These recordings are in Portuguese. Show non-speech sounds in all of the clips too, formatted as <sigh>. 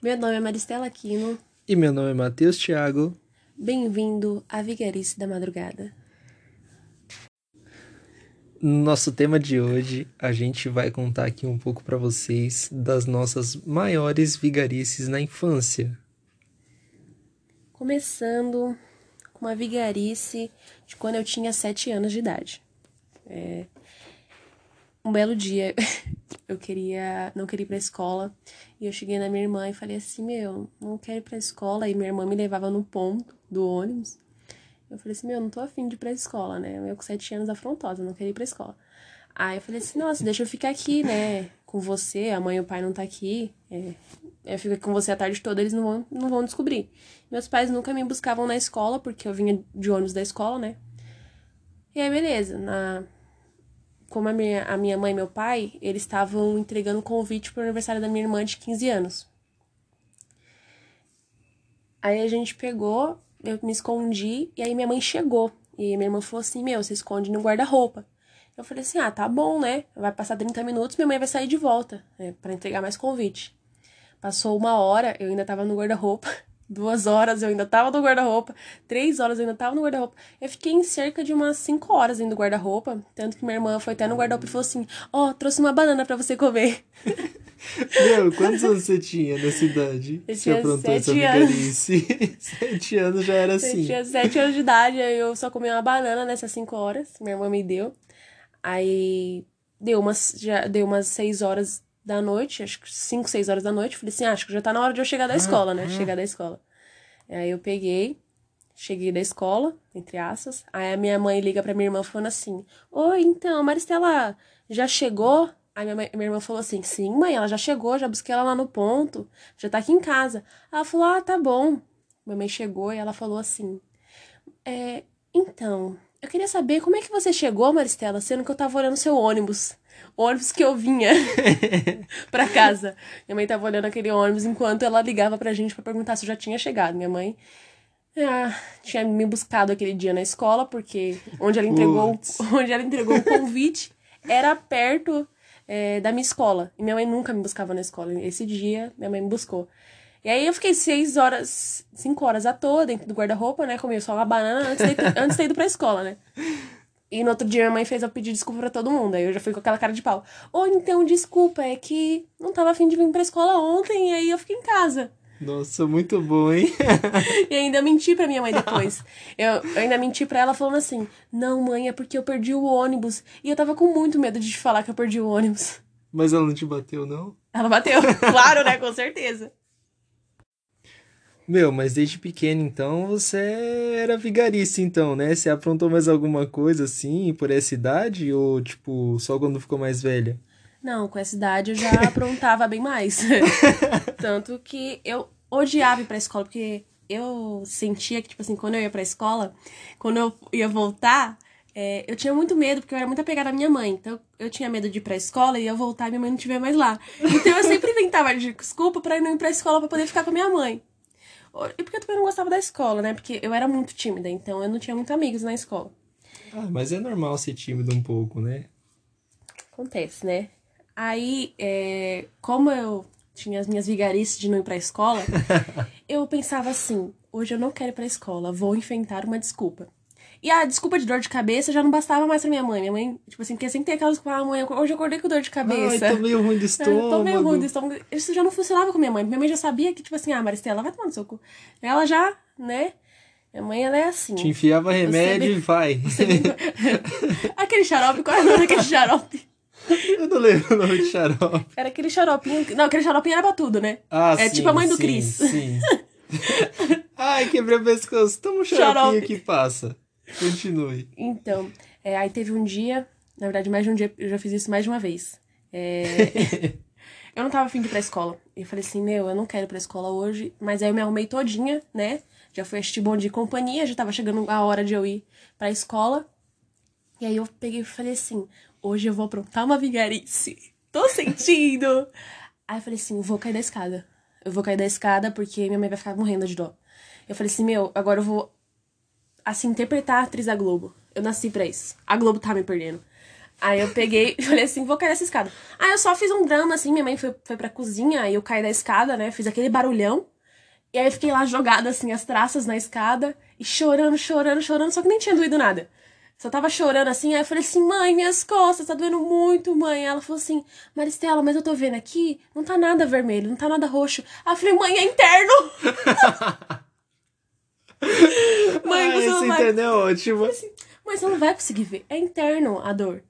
Meu nome é Maristela Aquino. E meu nome é Matheus Thiago. Bem-vindo à Vigarice da Madrugada. No nosso tema de hoje, a gente vai contar aqui um pouco para vocês das nossas maiores vigarices na infância. Começando com uma vigarice de quando eu tinha sete anos de idade. É... Um belo dia, <laughs> eu queria, não queria ir pra escola, e eu cheguei na minha irmã e falei assim, meu, não quero ir pra escola, e minha irmã me levava no ponto do ônibus. Eu falei assim, meu, não tô afim de ir pra escola, né? Eu com sete anos afrontosa, não queria ir pra escola. Aí eu falei assim, nossa, deixa eu ficar aqui, né, com você, a mãe e o pai não tá aqui, é, eu fico com você a tarde toda, eles não vão, não vão descobrir. Meus pais nunca me buscavam na escola, porque eu vinha de ônibus da escola, né? E aí, beleza, na... Como a minha, a minha mãe e meu pai, eles estavam entregando convite pro aniversário da minha irmã de 15 anos. Aí a gente pegou, eu me escondi, e aí minha mãe chegou. E minha irmã falou assim: Meu, você esconde no guarda-roupa. Eu falei assim: Ah, tá bom, né? Vai passar 30 minutos, minha mãe vai sair de volta, né, para entregar mais convite. Passou uma hora, eu ainda tava no guarda-roupa. Duas horas eu ainda tava no guarda-roupa. Três horas eu ainda tava no guarda-roupa. Eu fiquei em cerca de umas cinco horas dentro do guarda-roupa. Tanto que minha irmã foi até no guarda-roupa e falou assim: Ó, oh, trouxe uma banana para você comer. <laughs> Meu, quantos anos você tinha nessa idade? Eu Você tinha sete anos. <laughs> sete anos já era Eu assim. tinha sete anos de idade, aí eu só comi uma banana nessas cinco horas. Minha irmã me deu. Aí deu umas, já deu umas seis horas da noite, acho que cinco, seis horas da noite. Falei assim, ah, acho que já tá na hora de eu chegar da escola, né? Chegar da escola. Aí eu peguei, cheguei da escola, entre aspas. Aí a minha mãe liga pra minha irmã falando assim: Oi, então, Maristela já chegou? Aí minha, mãe- minha irmã falou assim: Sim, mãe, ela já chegou, já busquei ela lá no ponto, já tá aqui em casa. Ela falou: Ah, tá bom. Minha mãe chegou e ela falou assim: É, então, eu queria saber como é que você chegou, Maristela, sendo que eu tava olhando seu ônibus. O ônibus que eu vinha <laughs> pra casa. Minha mãe tava olhando aquele ônibus enquanto ela ligava pra gente pra perguntar se eu já tinha chegado. Minha mãe ah, tinha me buscado aquele dia na escola, porque onde ela entregou, Putz. <laughs> onde ela entregou o convite era perto é, da minha escola. E minha mãe nunca me buscava na escola. Esse dia, minha mãe me buscou. E aí eu fiquei seis horas, cinco horas à toa dentro do guarda-roupa, né? Comi só uma banana antes de, antes de ir pra escola, né? E no outro dia minha mãe fez eu pedir desculpa pra todo mundo. Aí eu já fui com aquela cara de pau. Ou então, desculpa, é que não tava afim de vir pra escola ontem, e aí eu fiquei em casa. Nossa, muito bom, hein? <laughs> E ainda menti pra minha mãe depois. Eu, eu ainda menti pra ela falando assim: Não, mãe, é porque eu perdi o ônibus. E eu tava com muito medo de te falar que eu perdi o ônibus. Mas ela não te bateu, não? Ela bateu. <laughs> Claro, né? Com certeza. Meu, mas desde pequeno, então, você era vigarice, então, né? Você aprontou mais alguma coisa assim por essa idade? Ou, tipo, só quando ficou mais velha? Não, com essa idade eu já <laughs> aprontava bem mais. <laughs> Tanto que eu odiava ir pra escola, porque eu sentia que, tipo assim, quando eu ia pra escola, quando eu ia voltar, é, eu tinha muito medo, porque eu era muito apegada à minha mãe. Então eu tinha medo de ir pra escola e eu voltar e minha mãe não estiver mais lá. Então eu sempre inventava de desculpa pra não ir pra escola pra poder ficar com a minha mãe. E porque eu também não gostava da escola, né? Porque eu era muito tímida, então eu não tinha muitos amigos na escola. Ah, mas é normal ser tímido um pouco, né? Acontece, né? Aí, é, como eu tinha as minhas vigarices de não ir pra escola, <laughs> eu pensava assim: hoje eu não quero ir pra escola, vou inventar uma desculpa. E a desculpa de dor de cabeça já não bastava mais pra minha mãe. Minha mãe, tipo assim, porque sempre tem aquelas que ah, mãe, hoje eu acordei com dor de Ai, cabeça. tô meio ruim do <laughs> É, estômago. tô meio ruim do estômago. Isso já não funcionava com minha mãe. Minha mãe já sabia que, tipo assim, ah, Maristela, vai tomar no seu cu. Ela já, né? Minha mãe, ela é assim. Te enfiava remédio e vai. <laughs> Aquele xarope, qual é o nome daquele xarope? Eu não lembro o nome de xarope. Era aquele xaropinho. Não, aquele xaropinho era pra tudo, né? Ah, É sim, tipo a mãe do sim, Cris. Sim. <laughs> Ai, quebrei o pescoço. Toma um xaropinho Xarope. que passa. <laughs> Continue. Então, é, aí teve um dia, na verdade, mais de um dia, eu já fiz isso mais de uma vez. É, <laughs> eu não tava afim de ir pra escola. Eu falei assim, meu, eu não quero ir pra escola hoje. Mas aí eu me arrumei todinha, né? Já fui assistir Bom de Companhia, já tava chegando a hora de eu ir pra escola. E aí eu peguei e falei assim, hoje eu vou aprontar uma vigarice. Tô sentindo! <laughs> aí eu falei assim, vou cair da escada. Eu vou cair da escada porque minha mãe vai ficar morrendo de dó. Eu falei assim, meu, agora eu vou assim, interpretar a atriz da Globo. Eu nasci pra isso. A Globo tá me perdendo. Aí eu peguei e <laughs> falei assim, vou cair dessa escada. Aí eu só fiz um drama, assim, minha mãe foi, foi pra cozinha, aí eu caí da escada, né? Fiz aquele barulhão. E aí eu fiquei lá jogada, assim, as traças na escada, e chorando, chorando, chorando, só que nem tinha doído nada. Só tava chorando assim, aí eu falei assim, mãe, minhas costas, tá doendo muito, mãe. Ela falou assim, Maristela, mas eu tô vendo aqui, não tá nada vermelho, não tá nada roxo. Aí eu falei, mãe, é interno! <laughs> mãe, você ah, não vai... é ótimo. Assim, mãe, você não vai conseguir ver, é interno a dor.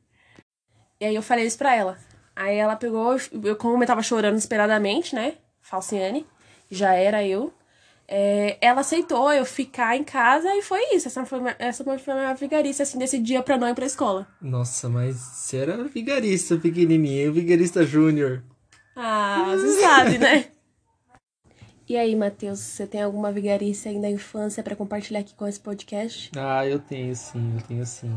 E aí eu falei isso pra ela. Aí ela pegou, eu, como eu tava chorando desesperadamente, né, Falciane, já era eu, é, ela aceitou eu ficar em casa e foi isso. Essa foi, essa foi a minha vigarista, assim, desse dia pra não ir pra escola. Nossa, mas você era vigarista pequenininha, vigarista júnior. Ah, você sabe, né? E aí, Matheus, você tem alguma vigarista aí da infância para compartilhar aqui com esse podcast? Ah, eu tenho sim, eu tenho sim.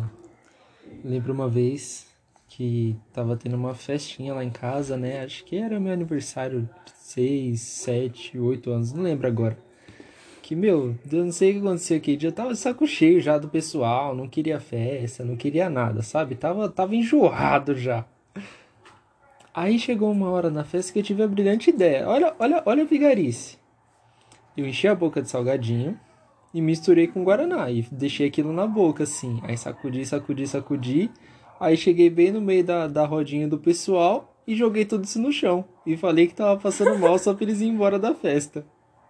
Lembro uma vez que tava tendo uma festinha lá em casa, né? Acho que era meu aniversário, 6, 7, 8 anos, não lembro agora que, meu, eu não sei o que aconteceu aqui. Já tava de saco cheio já do pessoal, não queria festa, não queria nada, sabe? Tava, tava enjoado já. Aí chegou uma hora na festa que eu tive a brilhante ideia. Olha, olha, olha a vigarice. Eu enchi a boca de salgadinho e misturei com guaraná e deixei aquilo na boca assim. Aí sacudi, sacudi, sacudi. Aí cheguei bem no meio da, da rodinha do pessoal e joguei tudo isso no chão. E falei que tava passando mal só pra eles ir embora da festa.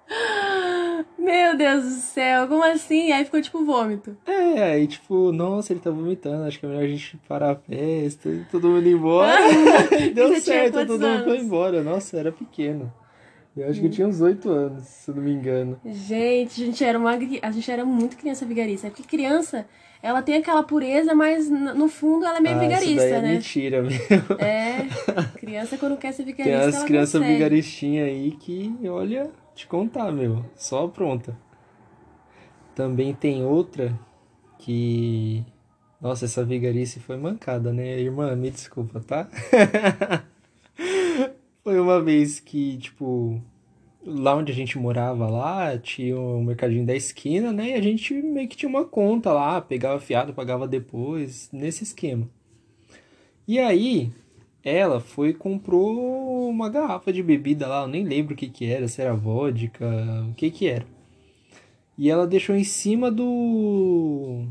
<gasps> Meu Deus do céu, como assim? Aí ficou tipo vômito. É, aí tipo, nossa, ele tá vomitando, acho que é melhor a gente parar a festa e todo mundo ir embora. <laughs> <laughs> Deu certo, todo mundo foi embora. Nossa, era pequeno. Eu acho que eu tinha uns oito anos, se eu não me engano. Gente, a gente era, uma, a gente era muito criança vigarista. Porque criança, ela tem aquela pureza, mas no fundo ela é meio ah, vigarista, isso daí é né? mentira mesmo. É, criança quando quer ser vigarista. Tem as crianças vigaristinhas aí que, olha, te contar, meu. Só pronta. Também tem outra que. Nossa, essa vigarice foi mancada, né? Irmã, me desculpa, tá? <laughs> foi uma vez que, tipo, lá onde a gente morava lá, tinha um mercadinho da esquina, né? E a gente meio que tinha uma conta lá, pegava fiado, pagava depois, nesse esquema. E aí, ela foi e comprou uma garrafa de bebida lá, eu nem lembro o que que era, se era vodka, o que que era. E ela deixou em cima do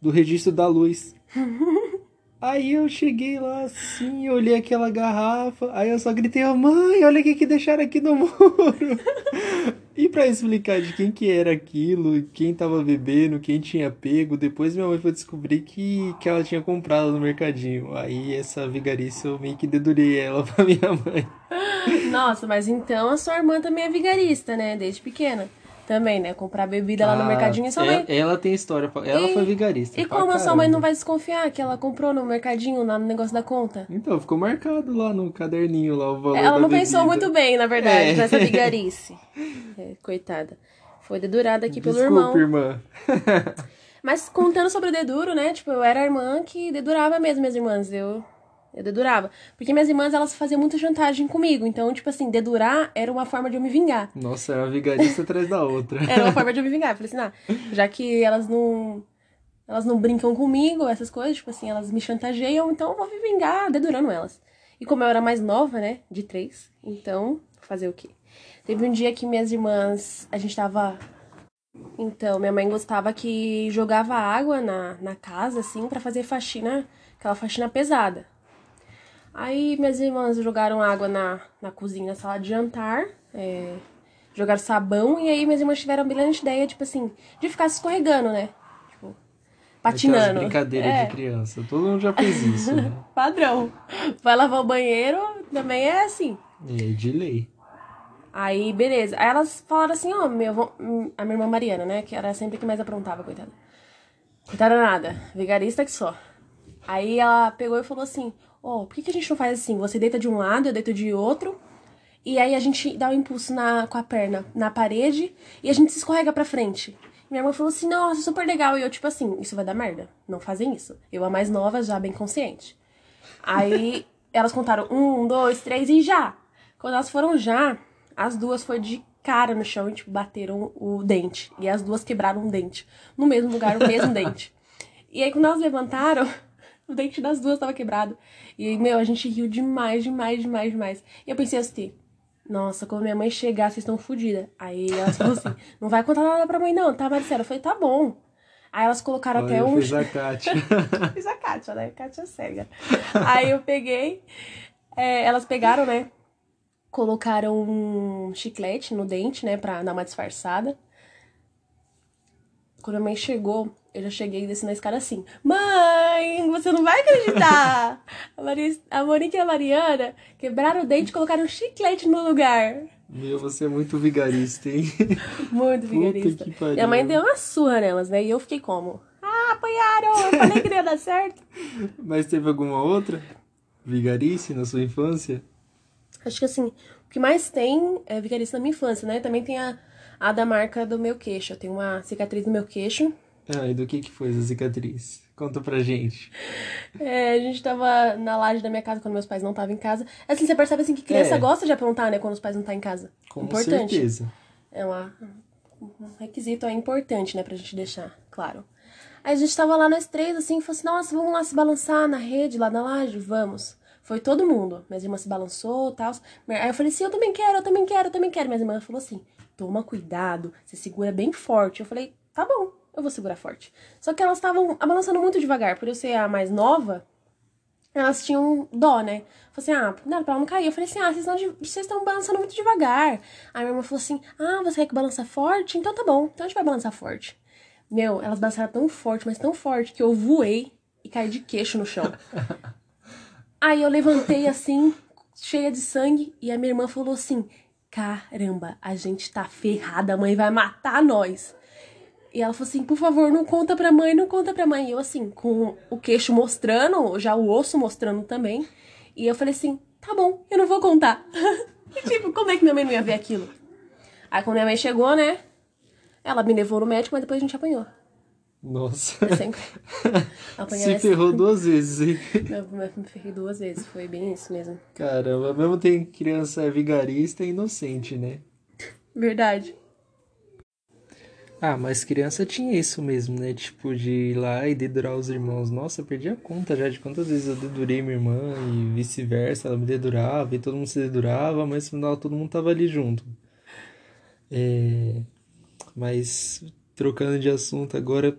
do registro da luz. <laughs> aí eu cheguei lá assim, olhei aquela garrafa, aí eu só gritei, mãe, olha o que que deixaram aqui no <laughs> muro. E para explicar de quem que era aquilo, quem tava bebendo, quem tinha pego, depois minha mãe foi descobrir que, que ela tinha comprado no mercadinho. Aí essa vigarice eu meio que dedurei ela <laughs> pra minha mãe. Nossa, mas então a sua irmã também é vigarista, né? Desde pequena. Também, né? Comprar bebida lá no ah, mercadinho e sua mãe. Ela tem história. Ela e, foi vigarista. E como a sua mãe não vai desconfiar que ela comprou no mercadinho lá no negócio da conta? Então, ficou marcado lá no caderninho lá o valor. Ela não pensou muito bem, na verdade, é. nessa <laughs> vigarice. É, coitada. Foi dedurada aqui Desculpa, pelo irmão. irmã. <laughs> Mas contando sobre o deduro, né? Tipo, eu era a irmã que dedurava mesmo, minhas irmãs. Eu eu dedurava. Porque minhas irmãs, elas faziam muita chantagem comigo. Então, tipo assim, dedurar era uma forma de eu me vingar. Nossa, era uma vigarista <laughs> atrás da outra. Era uma forma de eu me vingar. Eu falei assim, ah, já que elas não... Elas não brincam comigo, essas coisas, tipo assim, elas me chantageiam, então eu vou me vingar dedurando elas. E como eu era mais nova, né, de três, então, fazer o quê? Teve um dia que minhas irmãs, a gente tava... Então, minha mãe gostava que jogava água na, na casa, assim, para fazer faxina, aquela faxina pesada. Aí minhas irmãs jogaram água na, na cozinha, na sala de jantar, é, jogaram sabão, e aí minhas irmãs tiveram a brilhante ideia, tipo assim, de ficar se escorregando, né? Tipo, patinando. Aquelas brincadeiras é. de criança, todo mundo já fez isso, né? <laughs> Padrão. Vai lavar o banheiro, também é assim. É, de lei. Aí, beleza. Aí elas falaram assim, ó, oh, meu, a minha irmã Mariana, né? Que era sempre que mais aprontava, coitada. Coitada nada, vigarista que só. Aí ela pegou e falou assim: oh, por que, que a gente não faz assim? Você deita de um lado, eu deito de outro. E aí a gente dá o um impulso na, com a perna na parede e a gente se escorrega pra frente. Minha irmã falou assim, nossa, super legal. E eu, tipo assim, isso vai dar merda. Não fazem isso. Eu, a mais nova, já bem consciente. Aí <laughs> elas contaram um, dois, três e já. Quando elas foram já, as duas foi de cara no chão e, tipo, bateram o dente. E as duas quebraram um dente. No mesmo lugar, o mesmo <laughs> dente. E aí, quando elas levantaram, O dente das duas tava quebrado. E, meu, a gente riu demais, demais, demais, demais. E eu pensei assim, nossa, quando minha mãe chegar, vocês estão fodidas. Aí elas falaram assim, <laughs> não vai contar nada pra mãe não, tá, Marcela? Eu falei, tá bom. Aí elas colocaram Olha, até um... Fiz a Kátia. <laughs> Fiz a Kátia, né? Kátia cega. Aí eu peguei, é, elas pegaram, né? Colocaram um chiclete no dente, né? Pra dar uma disfarçada. Quando a mãe chegou, eu já cheguei descendo a escada assim. Mãe, você não vai acreditar! <laughs> A, Maria, a Monique e a Mariana quebraram o dente e colocaram um chiclete no lugar. Meu, você é muito vigarista, hein? <laughs> Muito vigarista. Minha mãe deu uma surra nelas, né? E eu fiquei como? Ah, apanharam! Eu falei que não ia dar certo. <laughs> Mas teve alguma outra vigarice na sua infância? Acho que assim, o que mais tem é vigarice na minha infância, né? Também tem a, a da marca do meu queixo. Eu tenho uma cicatriz no meu queixo. Ah, e do que que foi essa cicatriz? Conta pra gente. É, a gente tava na laje da minha casa quando meus pais não estavam em casa. Assim, você percebe assim que criança É. gosta de aprontar, né? Quando os pais não estão em casa. Com Importante. certeza. É uma, um requisito é importante, né, pra gente deixar, claro. Aí a gente tava lá nós três, assim, e falou assim, nossa, vamos lá se balançar na rede, lá na laje? Vamos. Foi todo mundo. Minha irmã se balançou e tal. Aí eu falei assim, eu também quero, eu também quero, eu também quero. Minha irmã falou assim, toma cuidado, você segura bem forte. Eu falei, tá bom, eu vou segurar forte. Só que elas estavam balançando muito devagar, por eu ser a mais nova, elas tinham dó, né? Falei assim, ah, não, pra ela não cair. Eu falei assim, ah, vocês estão balançando muito devagar. Aí minha irmã falou assim, ah, você quer que balança forte? Então tá bom, então a gente vai balançar forte. Meu, elas balançaram tão forte, mas tão forte, que eu voei e caí de queixo no chão. <laughs> Aí eu levantei assim, cheia de sangue, e a minha irmã falou assim, caramba, a gente tá ferrada, a mãe vai matar nós. E ela falou assim, por favor, não conta pra mãe, não conta pra mãe. E eu assim, com o queixo mostrando, já o osso mostrando também. E eu falei assim, tá bom, eu não vou contar. <laughs> e tipo, como é que minha mãe não ia ver aquilo? Aí quando minha mãe chegou, né, ela me levou no médico, mas depois a gente apanhou. Nossa. Eu sempre. <laughs> Se essa- ferrou duas vezes, hein? <laughs> Eu me ferrei duas vezes, foi bem isso mesmo. Caramba, mesmo tem criança vigarista e inocente, né? Verdade. Ah, mas criança tinha isso mesmo, né? Tipo, de ir lá e dedurar os irmãos. Nossa, eu perdi a conta já de quantas vezes eu dedurei minha irmã e vice-versa. Ela me dedurava e todo mundo se dedurava, mas no final todo mundo tava ali junto. É... Mas, trocando de assunto agora,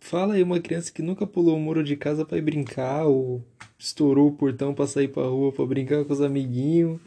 fala aí uma criança que nunca pulou o muro de casa pra ir brincar ou estourou o portão pra sair pra rua pra brincar com os amiguinhos.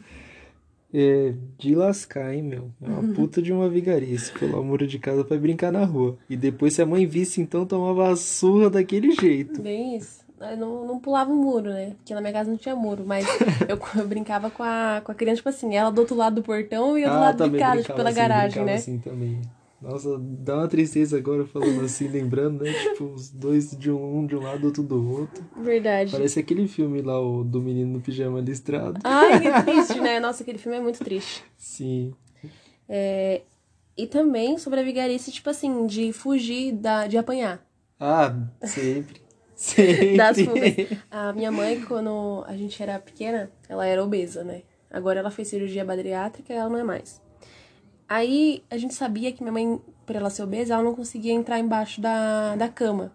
É de lascar, hein, meu? É uma puta de uma vigarice. Pular o muro de casa pra brincar na rua. E depois, se a mãe visse, então tomava a surra daquele jeito. Bem isso. Eu não, não pulava o muro, né? Porque na minha casa não tinha muro, mas <laughs> eu, eu brincava com a, com a criança, tipo assim, ela do outro lado do portão e eu do lado de casa, tipo, pela assim, garagem, né? assim também. Nossa, dá uma tristeza agora falando assim, lembrando, né? Tipo, os dois de um, de um lado, outro do outro. Verdade. Parece aquele filme lá, o do menino no pijama listrado. Ai, que <laughs> triste, né? Nossa, aquele filme é muito triste. Sim. É, E também sobre a vigarice, tipo assim, de fugir da, de apanhar. Ah, sempre. <laughs> Sempre. Das fugas. A minha mãe, quando a gente era pequena, ela era obesa, né? Agora ela fez cirurgia bariátrica e ela não é mais. Aí a gente sabia que minha mãe, por ela ser obesa, ela não conseguia entrar embaixo da, da cama.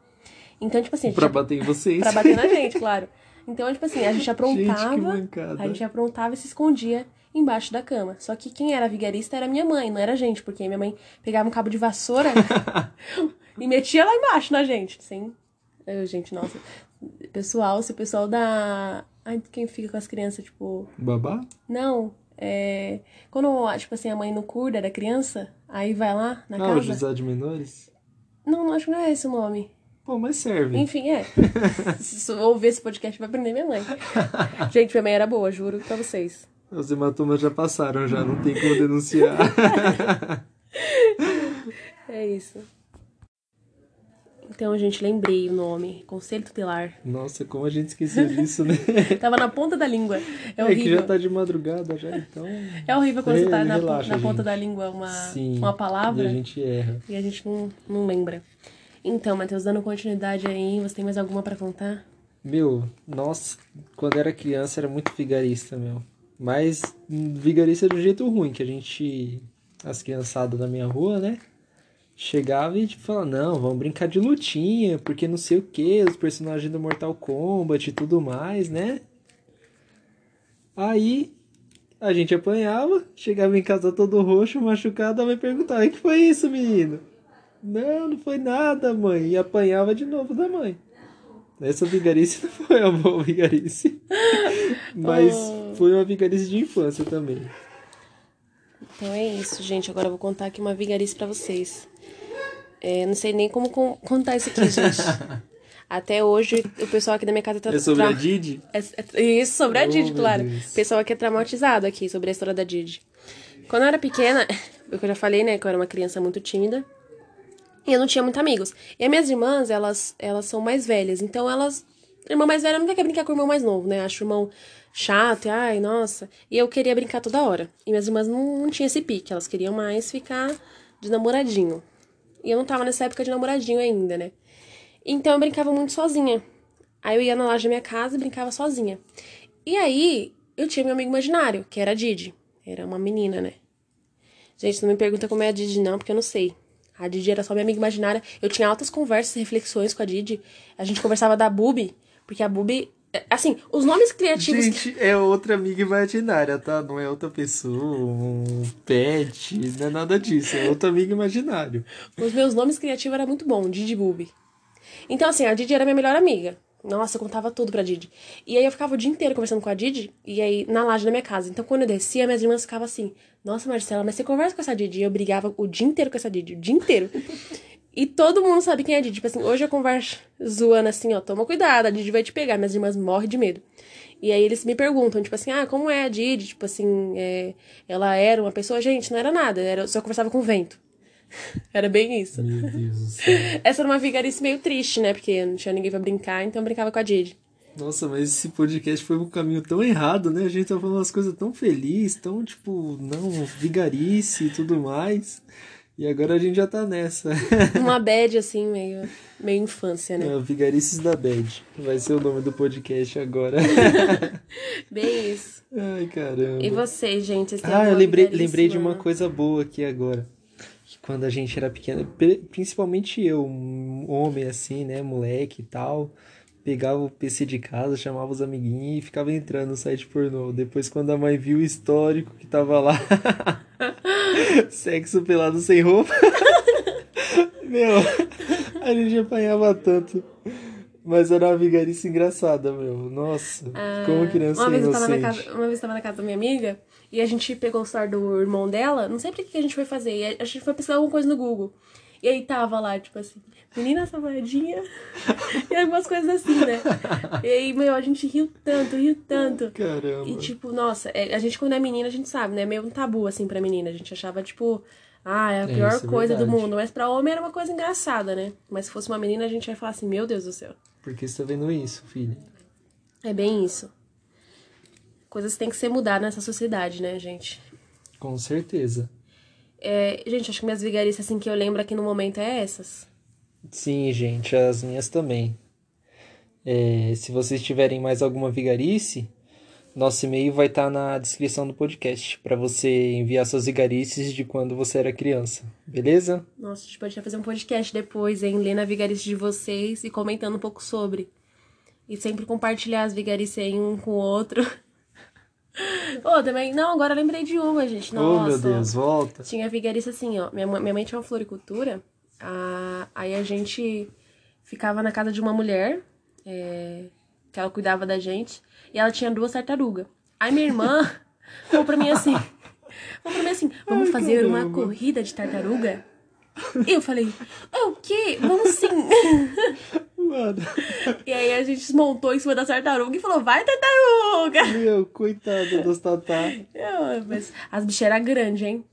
Então, tipo assim, Pra bater em vocês. pra bater na gente, claro. Então, tipo assim, a gente aprontava, Gente, a gente aprontava e se escondia embaixo da cama. Só que quem era vigarista era minha mãe, não era a gente, porque minha mãe pegava um cabo de vassoura <laughs> e metia lá embaixo na gente, sem Ai, gente, nossa. Pessoal, se o pessoal da Ai, quem fica com as crianças, tipo, Babá? não, é quando, tipo assim, a mãe não cuida da criança, aí vai lá na Ah, o casa. juizado de menores? Não, não, acho que não é esse o nome. Pô, mas serve. Enfim, é. <laughs> Se ouvir esse podcast vai aprender minha mãe. <laughs> Gente, minha mãe era boa, juro pra vocês. Os hematomas já passaram, já não tem como denunciar. <laughs> É isso. Então, gente, lembrei o nome. Conselho Tutelar. Nossa, como a gente esqueceu disso, né? <laughs> Tava na ponta da língua. É É que horrível. já tá de madrugada já, então. É horrível quando você tá na, Relaxa, na ponta gente. da língua uma, Sim. uma palavra E a gente erra. e a gente não, não lembra. Então, Matheus, dando continuidade aí, você tem mais alguma pra contar? Meu, nossa, quando era criança era muito vigarista, meu. Mas vigarista do jeito ruim, que a gente. As criançadas da minha rua, né? Chegava e tipo, falava, não, vamos brincar de lutinha, porque não sei o que, os personagens do Mortal Kombat e tudo mais, né? Aí a gente apanhava, chegava em casa todo roxo, machucado, a mãe perguntava, o que foi isso, menino? Não, não foi nada, mãe. E apanhava de novo da mãe. Essa vigarice <laughs> não foi uma boa vigarice. <laughs> Mas Oh. foi uma vigarice de infância também. Então é isso, gente. Agora eu vou contar aqui uma vigarice pra vocês. É, não sei nem como con- contar isso aqui, gente. <laughs> Até hoje, o pessoal aqui da minha casa tá... É sobre a Didi? É, é- isso, sobre a Oh, Didi, meu claro. Deus. O pessoal aqui é traumatizado aqui sobre a história da Didi. Quando eu era pequena, <laughs> eu já falei, né, que eu era uma criança muito tímida. E eu não tinha muitos amigos. E as minhas irmãs, elas, elas são mais velhas. Então elas. A irmã mais velha nunca quer brincar com o irmão mais novo, né? Acho o irmão chato, e ai, nossa. E eu queria brincar toda hora. E minhas irmãs não, não tinham esse pique. Elas queriam mais ficar de namoradinho. E eu não tava nessa época de namoradinho ainda, né? Então eu brincava muito sozinha. Aí eu ia na loja da minha casa e brincava sozinha. E aí eu tinha meu amigo imaginário, que era a Didi. Era uma menina, né? Gente, não me pergunta como é a Didi, não, porque eu não sei. A Didi era só minha amiga imaginária. Eu tinha altas conversas e reflexões com a Didi. A gente conversava da Bubi, porque a Bubi. Assim, os nomes criativos. que- Gente, é outra amiga imaginária, tá? Não é outra pessoa, um pet, não é nada disso. É outra amiga imaginário. Os meus nomes criativos eram muito bom, Didi Bubi. Então, assim, a Didi era minha melhor amiga. Nossa, eu contava tudo pra Didi. E aí eu ficava o dia inteiro conversando com a Didi, e aí na laje da minha casa. Então, quando eu descia, minhas irmãs ficavam assim: Nossa, Marcela, mas você conversa com essa Didi? E eu brigava o dia inteiro com essa Didi, o dia inteiro. E todo mundo sabe quem é a Didi. Tipo assim, hoje eu converso zoando assim, ó, toma cuidado, a Didi vai te pegar. Minhas irmãs morrem de medo. E aí eles me perguntam, tipo assim, ah, como é a Didi? Tipo assim, é, ela era uma pessoa. Gente, não era nada, era, só conversava com o vento. <laughs> Era bem isso. Meu Deus do céu. Essa era uma vigarice meio triste, né? Porque não tinha ninguém pra brincar, então eu brincava com a Didi. Nossa, mas esse podcast foi um caminho tão errado, né? A gente tá falando umas coisas tão felizes, tão tipo, não, vigarice e tudo mais. E agora a gente já tá nessa. <laughs> Uma bad, assim, meio, meio infância, né? É, Vigarices da Bad. Vai ser o nome do podcast agora. <laughs> Bem isso. Ai, caramba. E vocês, gente? Ah, eu lembrei, lembrei de uma coisa boa aqui agora. Que quando a gente era pequeno, pri- principalmente eu, um homem assim, né, moleque e tal, pegava o PC de casa, chamava os amiguinhos e ficava entrando no site pornô. Depois, quando a mãe viu o histórico que tava lá, <laughs> sexo pelado sem roupa, <laughs> meu, a gente apanhava tanto. Mas era uma vigarice engraçada, meu. Nossa, como criança uma vez, eu tava na inocente. casa, uma vez eu tava na casa da minha amiga e a gente pegou o celular do irmão dela, não sei pra que a gente foi fazer, a gente foi pesquisar alguma coisa no Google. E aí tava lá, tipo assim, menina safadinha, e algumas coisas assim, né? E aí, meu, a gente riu tanto, riu tanto. Caramba. E, tipo, nossa, é, a gente quando é menina, a gente sabe, né? É meio um tabu, assim, pra menina. A gente achava, tipo, ah, é a É, pior é coisa do mundo. Mas pra homem era uma coisa engraçada, né? Mas se fosse uma menina, a gente ia falar assim, meu Deus do céu. Por que você tá vendo isso, filho? É bem isso. Coisas têm que ser mudadas nessa sociedade, né, gente? Com certeza. É, gente, acho que minhas vigarices, assim, que eu lembro aqui no momento é essas. Sim, gente, as minhas também. É, se vocês tiverem mais alguma vigarice, nosso e-mail vai estar na descrição do podcast para você enviar suas vigarices de quando você era criança, beleza? Nossa, a gente pode fazer um podcast depois, hein? Lendo a vigarice de vocês e comentando um pouco sobre. E sempre compartilhar as vigarices aí um com o outro. <laughs> Ô, também. Não, agora eu lembrei de uma, gente. Nossa. oh, meu Deus, volta. Tinha vigarice assim, ó. Minha, mãe- minha mãe tinha uma floricultura. ah, aí a gente ficava na casa de uma mulher, é, que ela cuidava da gente, e ela tinha duas tartarugas. Aí minha irmã <laughs> falou pra mim assim: falou pra mim assim, vamos Ai, fazer uma caramba. corrida de tartaruga? E eu falei, é o quê? Vamos sim. <laughs> Mano, E aí a gente desmontou em cima da tartaruga e falou, vai tartaruga! meu, coitada das tatá. Eu, mas as bichas eram grandes, hein?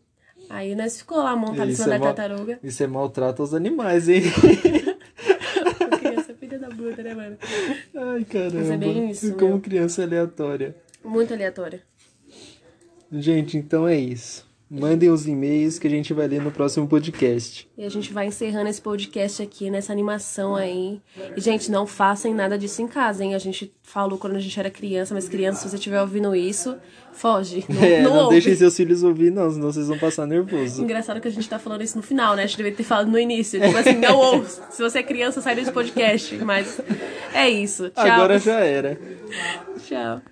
Aí nós ficou lá montados em cima é da mal- tartaruga. Isso é maltrato aos animais, hein? <laughs> Criança filha da puta, né, mano? Ai, caramba. Mas é bem isso, Como meu. criança aleatória. Muito aleatória. Gente, então é isso. Mandem os e-mails que a gente vai ler no próximo podcast. E a gente vai encerrando esse podcast aqui, nessa animação aí. E, gente, não façam nada disso em casa, hein? A gente falou quando a gente era criança, mas criança, se você estiver ouvindo isso, foge. <laughs> Não, é, não, não deixem seus filhos ouvir, não, senão vocês vão passar nervoso. Engraçado que a gente tá falando isso no final, né? A gente deveria ter falado no início. Tipo assim, não ouça. Se você é criança, sai desse podcast. Mas é isso. Tchau. Agora já era. Tchau.